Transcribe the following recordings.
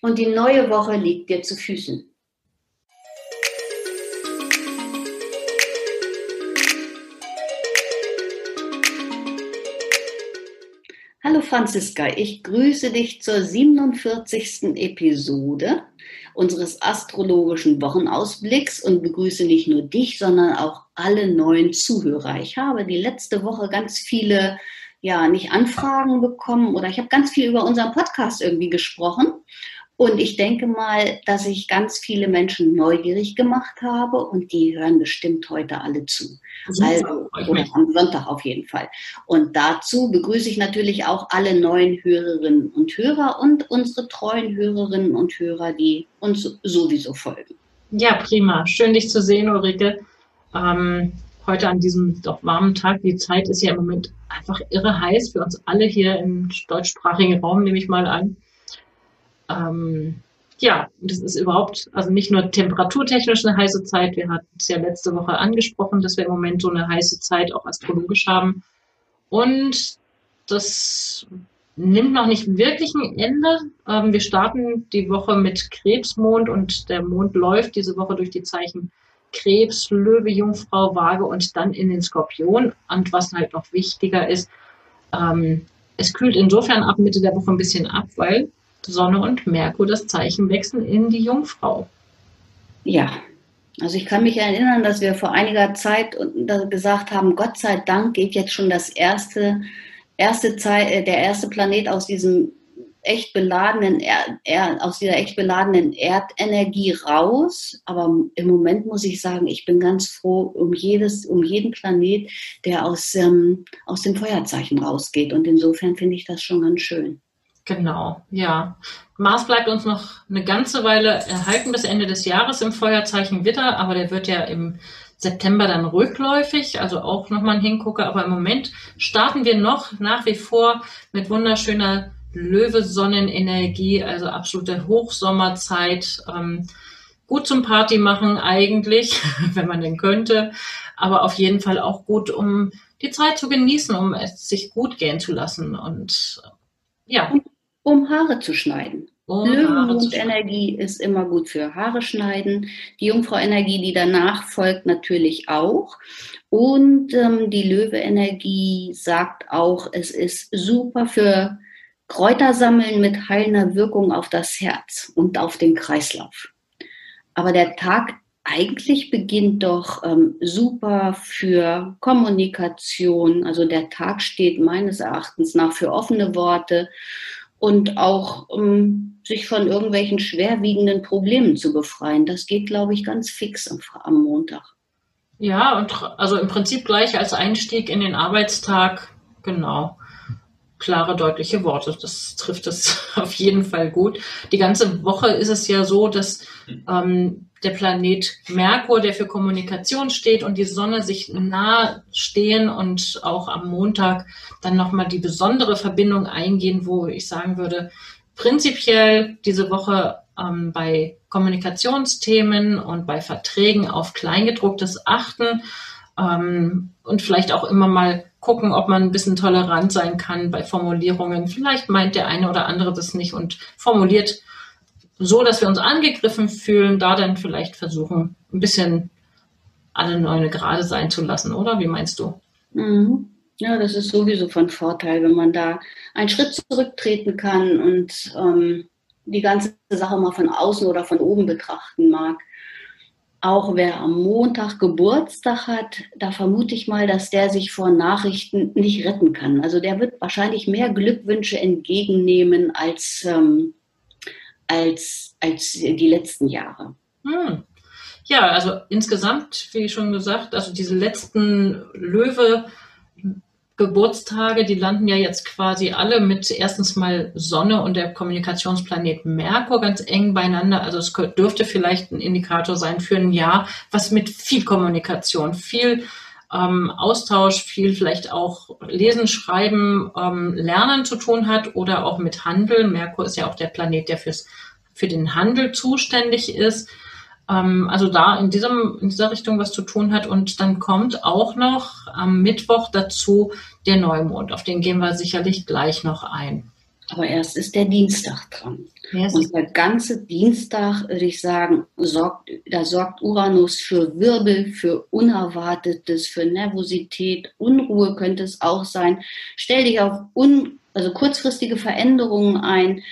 und die neue Woche liegt dir zu Füßen. Hallo Franziska, ich grüße dich zur 47. Episode unseres astrologischen Wochenausblicks und begrüße nicht nur dich, sondern auch alle neuen Zuhörer. Ich habe die letzte Woche ganz viele, ja, nicht Anfragen bekommen oder ich habe ganz viel über unseren Podcast irgendwie gesprochen und ich denke mal, dass ich ganz viele Menschen neugierig gemacht habe und die hören bestimmt heute alle zu. Also, oder am Sonntag auf jeden Fall. Und dazu begrüße ich natürlich auch alle neuen Hörerinnen und Hörer und unsere treuen Hörerinnen und Hörer, die uns sowieso folgen. Ja, prima. Schön, dich zu sehen, Ulrike. Ähm, heute an diesem doch warmen Tag. Die Zeit ist ja im Moment einfach irre heiß für uns alle hier im deutschsprachigen Raum, nehme ich mal an ähm, ja, das ist überhaupt, also nicht nur temperaturtechnisch eine heiße Zeit. Wir hatten es ja letzte Woche angesprochen, dass wir im Moment so eine heiße Zeit auch astrologisch haben. Und das nimmt noch nicht wirklich ein Ende. Ähm, wir starten die Woche mit Krebsmond und der Mond läuft diese Woche durch die Zeichen Krebs, Löwe, Jungfrau, Waage und dann in den Skorpion. Und was halt noch wichtiger ist, ähm, es kühlt insofern ab Mitte der Woche ein bisschen ab, weil Sonne und Merkur das Zeichen wechseln in die Jungfrau. Ja, also ich kann mich erinnern, dass wir vor einiger Zeit gesagt haben, Gott sei Dank geht jetzt schon das erste, erste Zeit, äh, der erste Planet aus diesem echt beladenen aus dieser echt beladenen Erdenergie raus. Aber im Moment muss ich sagen, ich bin ganz froh um jedes, um jeden Planet, der aus, ähm, aus dem Feuerzeichen rausgeht. Und insofern finde ich das schon ganz schön. Genau, ja. Mars bleibt uns noch eine ganze Weile erhalten bis Ende des Jahres im Feuerzeichen Witter, aber der wird ja im September dann rückläufig, also auch nochmal ein Hingucker. Aber im Moment starten wir noch nach wie vor mit wunderschöner Löwesonnenenergie, also absolute Hochsommerzeit. Ähm, gut zum Party machen eigentlich, wenn man denn könnte, aber auf jeden Fall auch gut, um die Zeit zu genießen, um es sich gut gehen zu lassen und ja um Haare zu schneiden. Um Löwenmondenergie ist immer gut für Haare schneiden. Die Jungfrau-Energie, die danach folgt, natürlich auch. Und ähm, die Löwe-Energie sagt auch, es ist super für Kräutersammeln mit heilender Wirkung auf das Herz und auf den Kreislauf. Aber der Tag eigentlich beginnt doch ähm, super für Kommunikation. Also der Tag steht meines Erachtens nach für offene Worte und auch um sich von irgendwelchen schwerwiegenden Problemen zu befreien. Das geht, glaube ich, ganz fix am, am Montag. Ja, und also im Prinzip gleich als Einstieg in den Arbeitstag, genau. Klare, deutliche Worte, das trifft es auf jeden Fall gut. Die ganze Woche ist es ja so, dass ähm, der Planet Merkur, der für Kommunikation steht, und die Sonne sich nahe stehen und auch am Montag dann nochmal die besondere Verbindung eingehen, wo ich sagen würde, prinzipiell diese Woche ähm, bei Kommunikationsthemen und bei Verträgen auf Kleingedrucktes achten ähm, und vielleicht auch immer mal gucken, ob man ein bisschen tolerant sein kann bei Formulierungen. Vielleicht meint der eine oder andere das nicht und formuliert so, dass wir uns angegriffen fühlen, da dann vielleicht versuchen, ein bisschen alle neune gerade sein zu lassen, oder? Wie meinst du? Mhm. Ja, das ist sowieso von Vorteil, wenn man da einen Schritt zurücktreten kann und ähm, die ganze Sache mal von außen oder von oben betrachten mag. Auch wer am Montag Geburtstag hat, da vermute ich mal, dass der sich vor Nachrichten nicht retten kann. Also der wird wahrscheinlich mehr Glückwünsche entgegennehmen als ähm, als, als die letzten Jahre. Hm. Ja, also insgesamt, wie schon gesagt, also diese letzten Löwe Geburtstage, die landen ja jetzt quasi alle mit erstens mal Sonne und der Kommunikationsplanet Merkur ganz eng beieinander. Also es dürfte vielleicht ein Indikator sein für ein Jahr, was mit viel Kommunikation, viel ähm, Austausch, viel vielleicht auch Lesen, Schreiben, ähm, Lernen zu tun hat oder auch mit Handel. Merkur ist ja auch der Planet, der fürs, für den Handel zuständig ist. Ähm, also da in, diesem, in dieser Richtung was zu tun hat. Und dann kommt auch noch am Mittwoch dazu der Neumond. Auf den gehen wir sicherlich gleich noch ein. Aber erst ist der Dienstag dran. Yes. Und der ganze Dienstag, würde ich sagen, sorgt, da sorgt Uranus für Wirbel, für Unerwartetes, für Nervosität, Unruhe könnte es auch sein. Stell dich auf un, also kurzfristige Veränderungen ein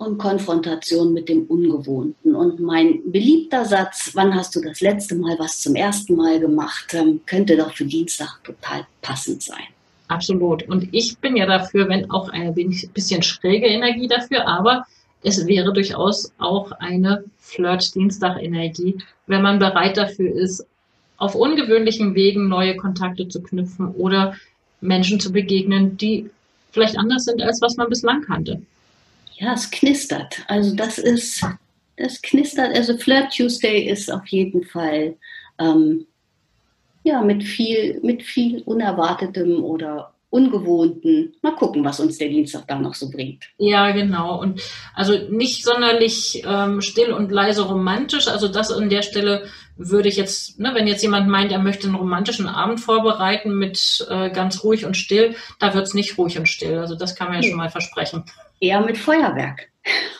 und Konfrontation mit dem Ungewohnten. Und mein beliebter Satz, wann hast du das letzte Mal was zum ersten Mal gemacht, ähm, könnte doch für Dienstag total passend sein. Absolut. Und ich bin ja dafür, wenn auch eine bisschen schräge Energie dafür, aber es wäre durchaus auch eine Flirt-Dienstag-Energie, wenn man bereit dafür ist, auf ungewöhnlichen Wegen neue Kontakte zu knüpfen oder Menschen zu begegnen, die vielleicht anders sind, als was man bislang kannte. Ja, es knistert. Also das ist, das knistert. Also Flirt Tuesday ist auf jeden Fall ähm, ja, mit viel, mit viel Unerwartetem oder Ungewohnten. Mal gucken, was uns der Dienstag da noch so bringt. Ja, genau. Und also nicht sonderlich ähm, still und leise romantisch. Also das an der Stelle würde ich jetzt, ne, wenn jetzt jemand meint, er möchte einen romantischen Abend vorbereiten mit äh, ganz ruhig und still, da wird es nicht ruhig und still. Also das kann man ja nee. schon mal versprechen. Eher mit Feuerwerk.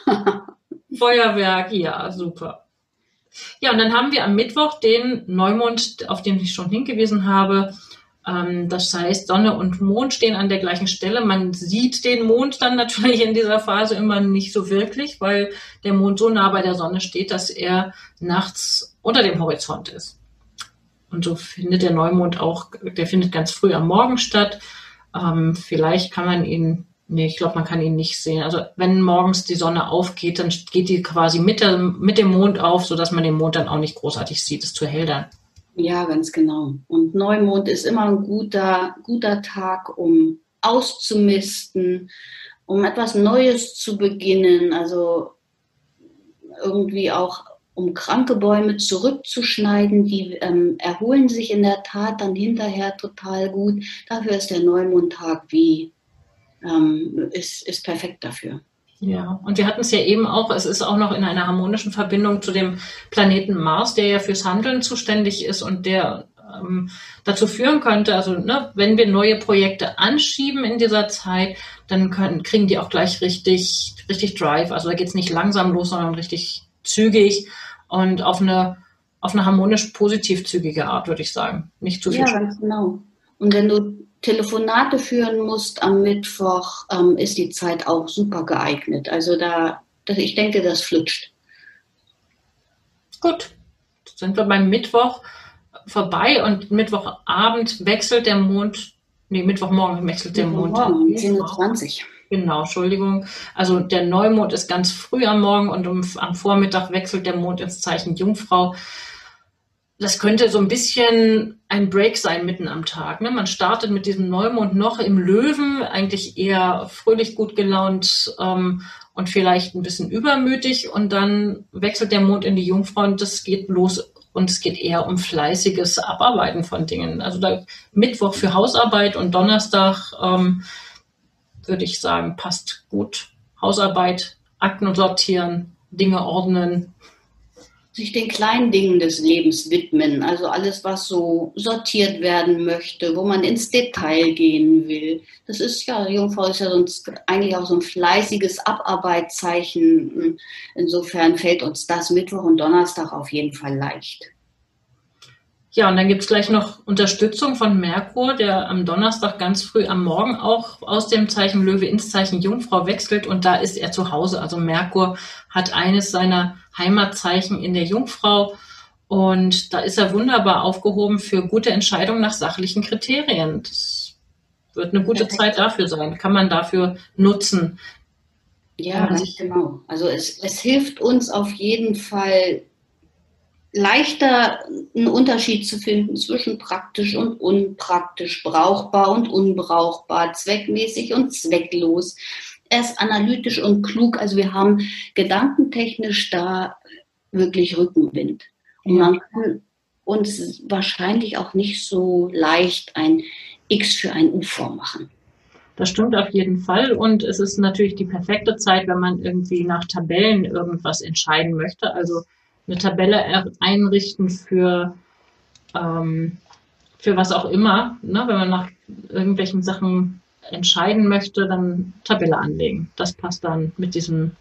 Feuerwerk, ja, super. Ja, und dann haben wir am Mittwoch den Neumond, auf den ich schon hingewiesen habe. Ähm, das heißt, Sonne und Mond stehen an der gleichen Stelle. Man sieht den Mond dann natürlich in dieser Phase immer nicht so wirklich, weil der Mond so nah bei der Sonne steht, dass er nachts unter dem Horizont ist. Und so findet der Neumond auch, der findet ganz früh am Morgen statt. Ähm, vielleicht kann man ihn Nee, ich glaube, man kann ihn nicht sehen. Also wenn morgens die Sonne aufgeht, dann geht die quasi mit, der, mit dem Mond auf, sodass man den Mond dann auch nicht großartig sieht. ist zu hell dann. Ja, ganz genau. Und Neumond ist immer ein guter, guter Tag, um auszumisten, um etwas Neues zu beginnen. Also irgendwie auch um kranke Bäume zurückzuschneiden, die ähm, erholen sich in der Tat dann hinterher total gut. Dafür ist der Neumondtag wie ähm, ist, ist perfekt dafür. Ja, und wir hatten es ja eben auch, es ist auch noch in einer harmonischen Verbindung zu dem Planeten Mars, der ja fürs Handeln zuständig ist und der ähm, dazu führen könnte, also ne, wenn wir neue Projekte anschieben in dieser Zeit, dann können, kriegen die auch gleich richtig, richtig Drive. Also da geht es nicht langsam los, sondern richtig zügig und auf eine, auf eine harmonisch positiv zügige Art, würde ich sagen. Nicht zu viel. Ja, ganz genau. Und wenn du Telefonate führen musst am Mittwoch, ähm, ist die Zeit auch super geeignet. Also da, das, ich denke, das flutscht. Gut, sind wir beim Mittwoch vorbei und Mittwochabend wechselt der Mond, nee, Mittwochmorgen wechselt der Mond. Morgen, 10.20 Uhr. Genau, Entschuldigung. Also der Neumond ist ganz früh am Morgen und um, am Vormittag wechselt der Mond ins Zeichen Jungfrau das könnte so ein bisschen ein Break sein mitten am Tag. Ne? Man startet mit diesem Neumond noch im Löwen, eigentlich eher fröhlich gut gelaunt ähm, und vielleicht ein bisschen übermütig und dann wechselt der Mond in die Jungfrau und das geht los und es geht eher um fleißiges Abarbeiten von Dingen. Also da Mittwoch für Hausarbeit und Donnerstag ähm, würde ich sagen, passt gut. Hausarbeit, Akten sortieren, Dinge ordnen, sich den kleinen Dingen des Lebens widmen. Also alles, was so sortiert werden möchte, wo man ins Detail gehen will. Das ist ja, Jungfrau ist ja sonst eigentlich auch so ein fleißiges Abarbeitzeichen. Insofern fällt uns das Mittwoch und Donnerstag auf jeden Fall leicht. Ja, und dann gibt's gleich noch Unterstützung von Merkur, der am Donnerstag ganz früh am Morgen auch aus dem Zeichen Löwe ins Zeichen Jungfrau wechselt und da ist er zu Hause. Also Merkur hat eines seiner Heimatzeichen in der Jungfrau und da ist er wunderbar aufgehoben für gute Entscheidungen nach sachlichen Kriterien. Das wird eine gute Perfekt. Zeit dafür sein, kann man dafür nutzen. Ja, ganz genau. Also es, es hilft uns auf jeden Fall leichter einen Unterschied zu finden zwischen praktisch und unpraktisch, brauchbar und unbrauchbar, zweckmäßig und zwecklos. Er ist analytisch und klug, also wir haben gedankentechnisch da wirklich Rückenwind. Und man kann uns wahrscheinlich auch nicht so leicht ein X für ein U vormachen. Das stimmt auf jeden Fall. Und es ist natürlich die perfekte Zeit, wenn man irgendwie nach Tabellen irgendwas entscheiden möchte. Also eine Tabelle einrichten für, ähm, für was auch immer. Ne? Wenn man nach irgendwelchen Sachen entscheiden möchte, dann Tabelle anlegen. Das passt dann mit diesem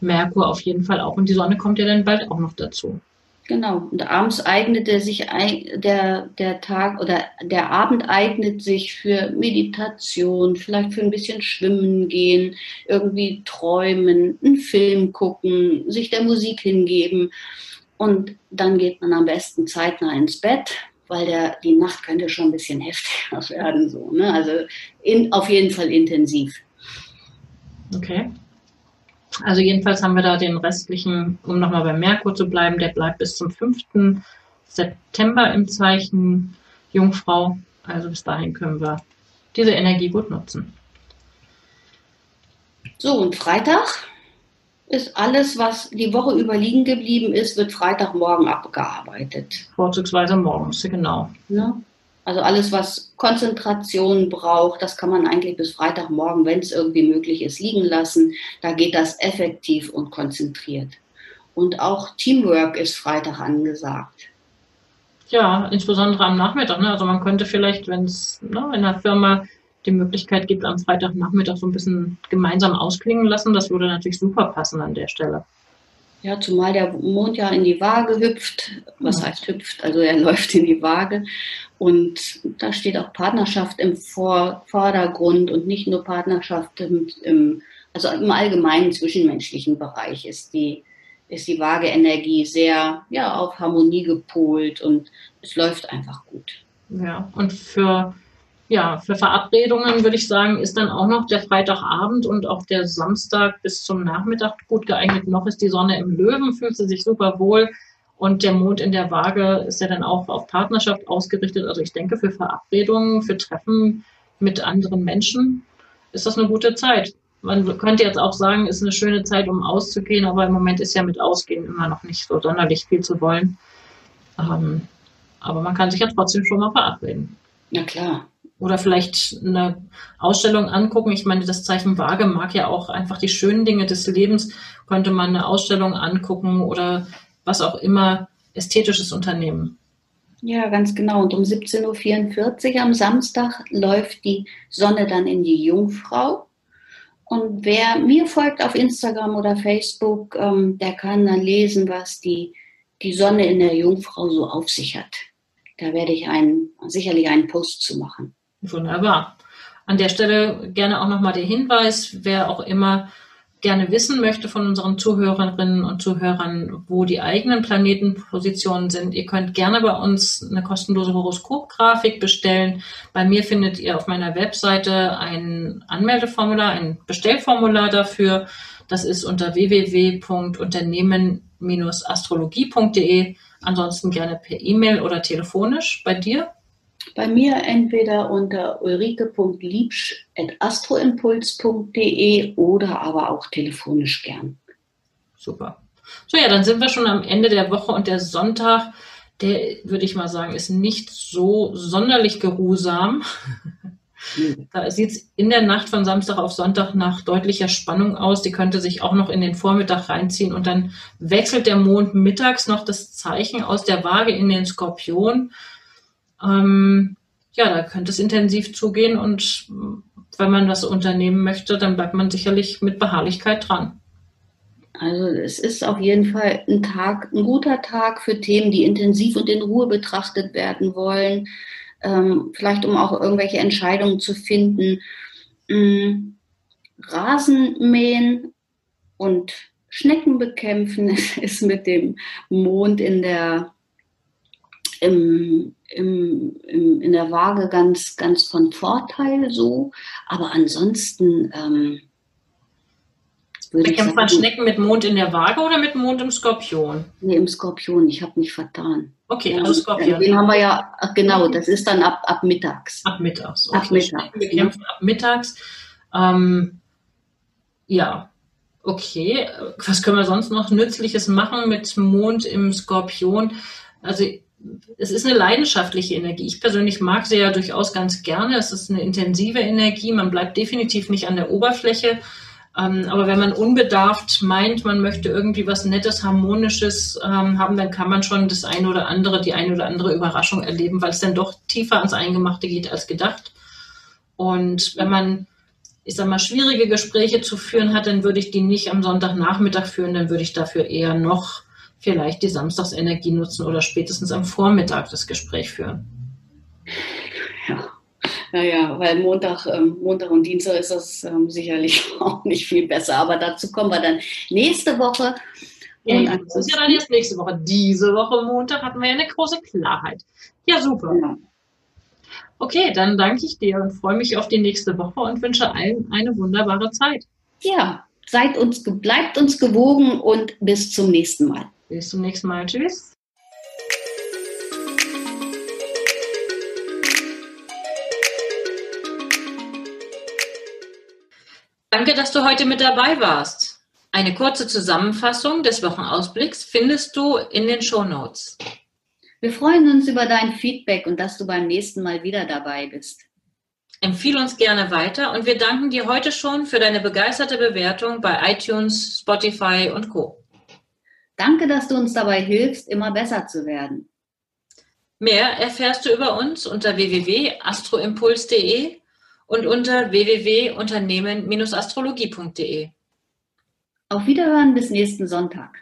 Merkur auf jeden Fall auch. Und die Sonne kommt ja dann bald auch noch dazu. Genau. Und abends eignet er sich der, der Tag oder der Abend eignet sich für Meditation, vielleicht für ein bisschen Schwimmen gehen, irgendwie träumen, einen Film gucken, sich der Musik hingeben. Und dann geht man am besten zeitnah ins Bett, weil der, die Nacht könnte schon ein bisschen heftiger werden. So, ne? Also in, auf jeden Fall intensiv. Okay. Also jedenfalls haben wir da den restlichen, um nochmal bei Merkur zu bleiben, der bleibt bis zum 5. September im Zeichen Jungfrau. Also bis dahin können wir diese Energie gut nutzen. So, und Freitag ist alles, was die Woche über liegen geblieben ist, wird Freitagmorgen abgearbeitet. Vorzugsweise morgens, genau. Ja. Also alles, was Konzentration braucht, das kann man eigentlich bis Freitagmorgen, wenn es irgendwie möglich ist, liegen lassen. Da geht das effektiv und konzentriert. Und auch Teamwork ist Freitag angesagt. Ja, insbesondere am Nachmittag. Ne? Also man könnte vielleicht, wenn es ne, in der Firma die Möglichkeit gibt, am Freitagnachmittag so ein bisschen gemeinsam ausklingen lassen, das würde natürlich super passen an der Stelle. Ja, zumal der Mond ja in die Waage hüpft. Was heißt hüpft? Also er läuft in die Waage. Und da steht auch Partnerschaft im Vor Vordergrund und nicht nur Partnerschaft im, im, also im allgemeinen zwischenmenschlichen Bereich ist die, ist die Waage-Energie sehr ja, auf Harmonie gepolt und es läuft einfach gut. Ja, und für ja, für Verabredungen würde ich sagen, ist dann auch noch der Freitagabend und auch der Samstag bis zum Nachmittag gut geeignet. Noch ist die Sonne im Löwen, fühlt sie sich super wohl. Und der Mond in der Waage ist ja dann auch auf Partnerschaft ausgerichtet. Also ich denke, für Verabredungen, für Treffen mit anderen Menschen ist das eine gute Zeit. Man könnte jetzt auch sagen, ist eine schöne Zeit, um auszugehen, aber im Moment ist ja mit Ausgehen immer noch nicht so sonderlich viel zu wollen. Ähm, aber man kann sich ja trotzdem schon mal verabreden. Na klar oder vielleicht eine Ausstellung angucken. Ich meine, das Zeichen Waage mag ja auch einfach die schönen Dinge des Lebens. Könnte man eine Ausstellung angucken oder was auch immer ästhetisches Unternehmen. Ja, ganz genau. Und um 17.44 Uhr am Samstag läuft die Sonne dann in die Jungfrau. Und wer mir folgt auf Instagram oder Facebook, ähm, der kann dann lesen, was die, die Sonne in der Jungfrau so auf sich hat. Da werde ich einen, sicherlich einen Post zu machen. Wunderbar. An der Stelle gerne auch nochmal der Hinweis, wer auch immer gerne wissen möchte von unseren Zuhörerinnen und Zuhörern, wo die eigenen Planetenpositionen sind. Ihr könnt gerne bei uns eine kostenlose Horoskopgrafik bestellen. Bei mir findet ihr auf meiner Webseite ein Anmeldeformular, ein Bestellformular dafür. Das ist unter www.unternehmen-astrologie.de. Ansonsten gerne per E-Mail oder telefonisch. Bei dir? Bei mir entweder unter ulrike.liebsch.astroimpuls.de oder aber auch telefonisch gern. Super. So, ja, dann sind wir schon am Ende der Woche und der Sonntag, der, würde ich mal sagen, ist nicht so sonderlich geruhsam. Da sieht es in der Nacht von Samstag auf Sonntag nach deutlicher Spannung aus. Die könnte sich auch noch in den Vormittag reinziehen und dann wechselt der Mond mittags noch das Zeichen aus der Waage in den Skorpion. Ähm, ja, da könnte es intensiv zugehen und wenn man das unternehmen möchte, dann bleibt man sicherlich mit Beharrlichkeit dran. Also es ist auf jeden Fall ein Tag, ein guter Tag für Themen, die intensiv und in Ruhe betrachtet werden wollen. Ähm, vielleicht um auch irgendwelche Entscheidungen zu finden. Ähm, Rasen mähen und Schnecken bekämpfen ist mit dem Mond in der im, im, im, in der Waage ganz, ganz von Vorteil so. Aber ansonsten ähm, Bekämpft man Schnecken mit Mond in der Waage oder mit Mond im Skorpion? Nee, im Skorpion. Ich habe mich vertan. Okay, also Skorpion. Den haben wir ja, genau, das ist dann ab, ab mittags. Ab mittags. Okay. Ab mittags. Bekämpfen ab mittags. Ähm, ja, okay. Was können wir sonst noch Nützliches machen mit Mond im Skorpion? Also es ist eine leidenschaftliche Energie. Ich persönlich mag sie ja durchaus ganz gerne. Es ist eine intensive Energie. Man bleibt definitiv nicht an der Oberfläche. Ähm, aber wenn man unbedarft meint, man möchte irgendwie was Nettes, Harmonisches ähm, haben, dann kann man schon das eine oder andere, die eine oder andere Überraschung erleben, weil es dann doch tiefer ans Eingemachte geht als gedacht. Und wenn man, ich sag mal, schwierige Gespräche zu führen hat, dann würde ich die nicht am Sonntagnachmittag führen, dann würde ich dafür eher noch vielleicht die Samstagsenergie nutzen oder spätestens am Vormittag das Gespräch führen. Ja, naja, weil Montag, ähm, Montag und Dienstag ist das ähm, sicherlich auch nicht viel besser. Aber dazu kommen wir dann nächste Woche. Ja, das ist ja dann jetzt nächste Woche. Diese Woche Montag hatten wir ja eine große Klarheit. Ja, super. Ja. Okay, dann danke ich dir und freue mich auf die nächste Woche und wünsche allen eine wunderbare Zeit. Ja, seid uns, bleibt uns gewogen und bis zum nächsten Mal. Bis zum nächsten Mal. Tschüss. Danke, dass du heute mit dabei warst. Eine kurze Zusammenfassung des Wochenausblicks findest du in den Show Notes. Wir freuen uns über dein Feedback und dass du beim nächsten Mal wieder dabei bist. Empfehle uns gerne weiter und wir danken dir heute schon für deine begeisterte Bewertung bei iTunes, Spotify und Co. Danke, dass du uns dabei hilfst, immer besser zu werden. Mehr erfährst du über uns unter www.astroimpuls.de und unter www.unternehmen-astrologie.de. Auf Wiederhören bis nächsten Sonntag.